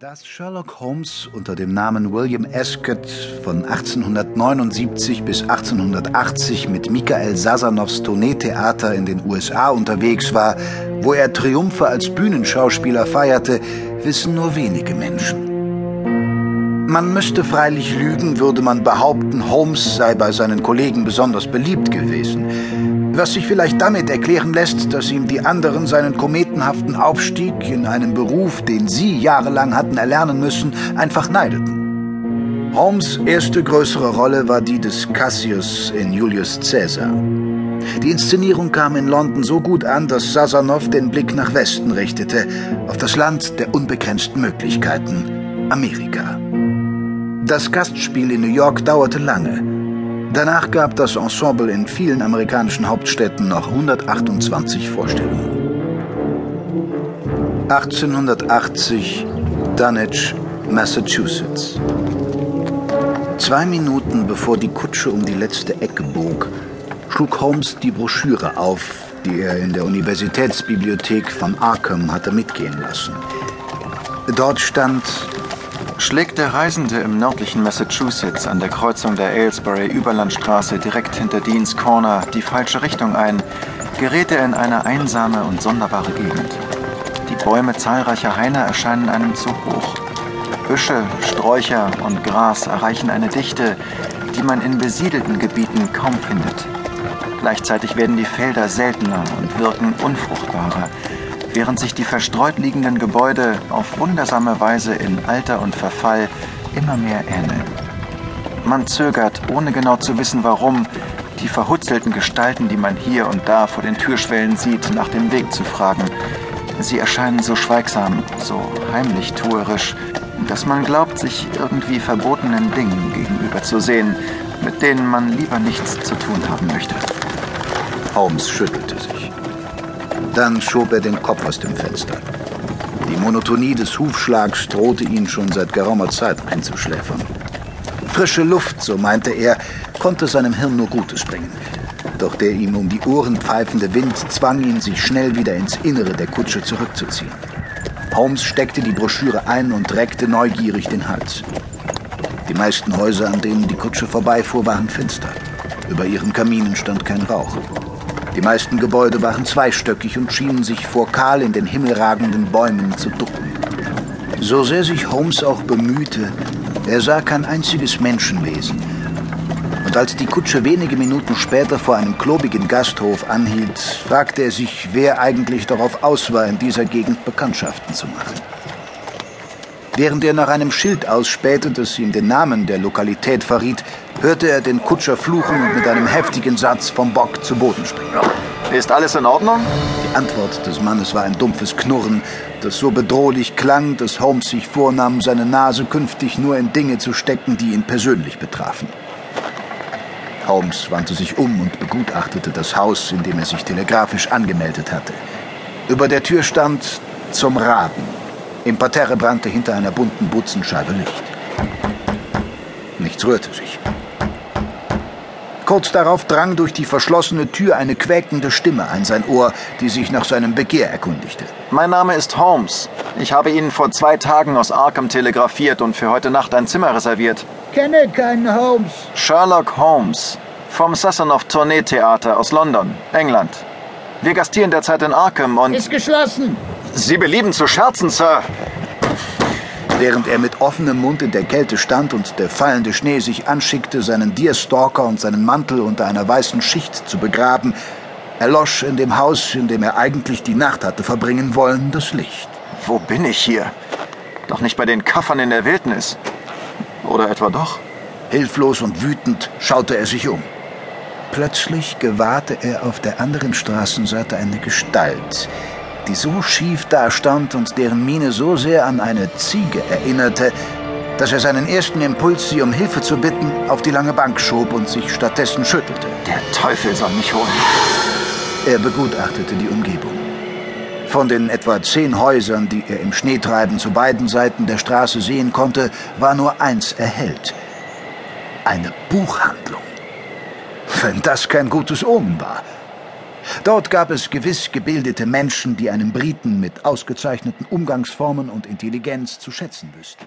Dass Sherlock Holmes unter dem Namen William Ascot von 1879 bis 1880 mit Michael Sasanows Tourneetheater in den USA unterwegs war, wo er Triumphe als Bühnenschauspieler feierte, wissen nur wenige Menschen. Man müsste freilich lügen, würde man behaupten, Holmes sei bei seinen Kollegen besonders beliebt gewesen was sich vielleicht damit erklären lässt, dass ihm die anderen seinen kometenhaften Aufstieg in einem Beruf, den sie jahrelang hatten erlernen müssen, einfach neideten. Holmes' erste größere Rolle war die des Cassius in Julius Caesar. Die Inszenierung kam in London so gut an, dass Sasanow den Blick nach Westen richtete, auf das Land der unbegrenzten Möglichkeiten, Amerika. Das Gastspiel in New York dauerte lange. Danach gab das Ensemble in vielen amerikanischen Hauptstädten noch 128 Vorstellungen. 1880 Dunwich, Massachusetts. Zwei Minuten bevor die Kutsche um die letzte Ecke bog, schlug Holmes die Broschüre auf, die er in der Universitätsbibliothek von Arkham hatte mitgehen lassen. Dort stand Schlägt der Reisende im nördlichen Massachusetts an der Kreuzung der Aylesbury-Überlandstraße direkt hinter Deans Corner die falsche Richtung ein, gerät er in eine einsame und sonderbare Gegend. Die Bäume zahlreicher Haine erscheinen einem zu hoch. Büsche, Sträucher und Gras erreichen eine Dichte, die man in besiedelten Gebieten kaum findet. Gleichzeitig werden die Felder seltener und wirken unfruchtbarer während sich die verstreut liegenden Gebäude auf wundersame Weise in Alter und Verfall immer mehr ähneln. Man zögert, ohne genau zu wissen warum, die verhutzelten Gestalten, die man hier und da vor den Türschwellen sieht, nach dem Weg zu fragen. Sie erscheinen so schweigsam, so heimlich tuerisch, dass man glaubt, sich irgendwie verbotenen Dingen gegenüber zu sehen, mit denen man lieber nichts zu tun haben möchte. Holmes schüttelte sich. Dann schob er den Kopf aus dem Fenster. Die Monotonie des Hufschlags drohte ihn schon seit geraumer Zeit einzuschläfern. Frische Luft, so meinte er, konnte seinem Hirn nur Gutes bringen. Doch der ihm um die Ohren pfeifende Wind zwang ihn, sich schnell wieder ins Innere der Kutsche zurückzuziehen. Holmes steckte die Broschüre ein und reckte neugierig den Hals. Die meisten Häuser, an denen die Kutsche vorbeifuhr, waren finster. Über ihren Kaminen stand kein Rauch. Die meisten Gebäude waren zweistöckig und schienen sich vor kahl in den Himmel ragenden Bäumen zu ducken. So sehr sich Holmes auch bemühte, er sah kein einziges Menschenwesen. Und als die Kutsche wenige Minuten später vor einem klobigen Gasthof anhielt, fragte er sich, wer eigentlich darauf aus war, in dieser Gegend Bekanntschaften zu machen. Während er nach einem Schild ausspähte, das ihm den Namen der Lokalität verriet, hörte er den Kutscher fluchen und mit einem heftigen Satz vom Bock zu Boden springen. Ist alles in Ordnung? Die Antwort des Mannes war ein dumpfes Knurren, das so bedrohlich klang, dass Holmes sich vornahm, seine Nase künftig nur in Dinge zu stecken, die ihn persönlich betrafen. Holmes wandte sich um und begutachtete das Haus, in dem er sich telegrafisch angemeldet hatte. Über der Tür stand zum Raben. Im Parterre brannte hinter einer bunten Butzenscheibe Licht. Nichts rührte sich. Kurz darauf drang durch die verschlossene Tür eine quäkende Stimme ein sein Ohr, die sich nach seinem Begehr erkundigte. Mein Name ist Holmes. Ich habe Ihnen vor zwei Tagen aus Arkham telegrafiert und für heute Nacht ein Zimmer reserviert. Kenne keinen Holmes. Sherlock Holmes. Vom Sasanoff Tourneetheater aus London, England. Wir gastieren derzeit in Arkham und... Ist geschlossen. Sie belieben zu scherzen, Sir. Während er mit offenem Mund in der Kälte stand und der fallende Schnee sich anschickte, seinen Deerstalker und seinen Mantel unter einer weißen Schicht zu begraben, erlosch in dem Haus, in dem er eigentlich die Nacht hatte verbringen wollen, das Licht. Wo bin ich hier? Doch nicht bei den Kaffern in der Wildnis. Oder etwa doch? Hilflos und wütend schaute er sich um. Plötzlich gewahrte er auf der anderen Straßenseite eine Gestalt, die so schief dastand und deren Miene so sehr an eine Ziege erinnerte, dass er seinen ersten Impuls, sie um Hilfe zu bitten, auf die lange Bank schob und sich stattdessen schüttelte. Der Teufel soll mich holen. Er begutachtete die Umgebung. Von den etwa zehn Häusern, die er im Schneetreiben zu beiden Seiten der Straße sehen konnte, war nur eins erhellt. Eine Buchhandlung. Wenn das kein gutes Omen war. Dort gab es gewiss gebildete Menschen, die einen Briten mit ausgezeichneten Umgangsformen und Intelligenz zu schätzen wüssten.